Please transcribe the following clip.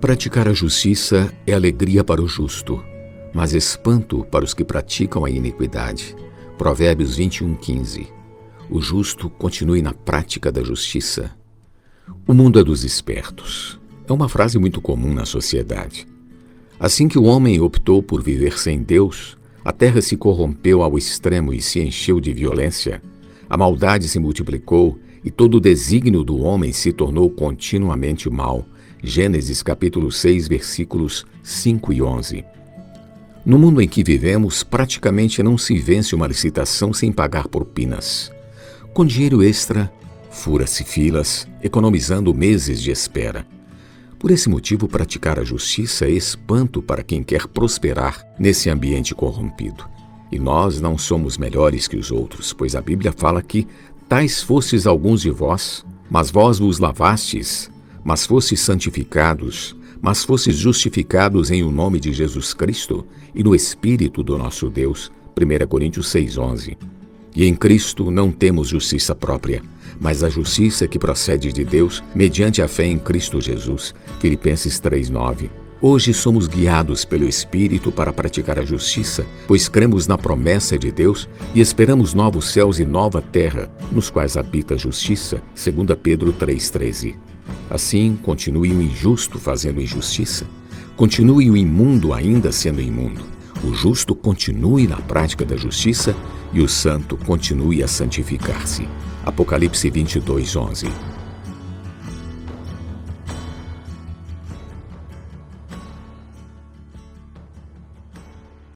Praticar a justiça é alegria para o justo, mas espanto para os que praticam a iniquidade. Provérbios 21, 15. O justo continue na prática da justiça. O mundo é dos espertos. É uma frase muito comum na sociedade. Assim que o homem optou por viver sem Deus, a terra se corrompeu ao extremo e se encheu de violência. A maldade se multiplicou e todo o desígnio do homem se tornou continuamente mal Gênesis capítulo 6, versículos 5 e 11. No mundo em que vivemos, praticamente não se vence uma licitação sem pagar propinas. Com dinheiro extra, fura-se filas, economizando meses de espera. Por esse motivo, praticar a justiça é espanto para quem quer prosperar nesse ambiente corrompido. E nós não somos melhores que os outros, pois a Bíblia fala que tais fostes alguns de vós, mas vós vos lavastes, mas fostes santificados, mas fostes justificados em o nome de Jesus Cristo e no Espírito do nosso Deus. 1 Coríntios 6,11. E em Cristo não temos justiça própria, mas a justiça que procede de Deus mediante a fé em Cristo Jesus. Filipenses 3,9. Hoje somos guiados pelo Espírito para praticar a justiça, pois cremos na promessa de Deus e esperamos novos céus e nova terra, nos quais habita a justiça, 2 Pedro 3,13. Assim, continue o injusto fazendo injustiça, continue o imundo ainda sendo imundo, o justo continue na prática da justiça e o santo continue a santificar-se. Apocalipse 22, 11.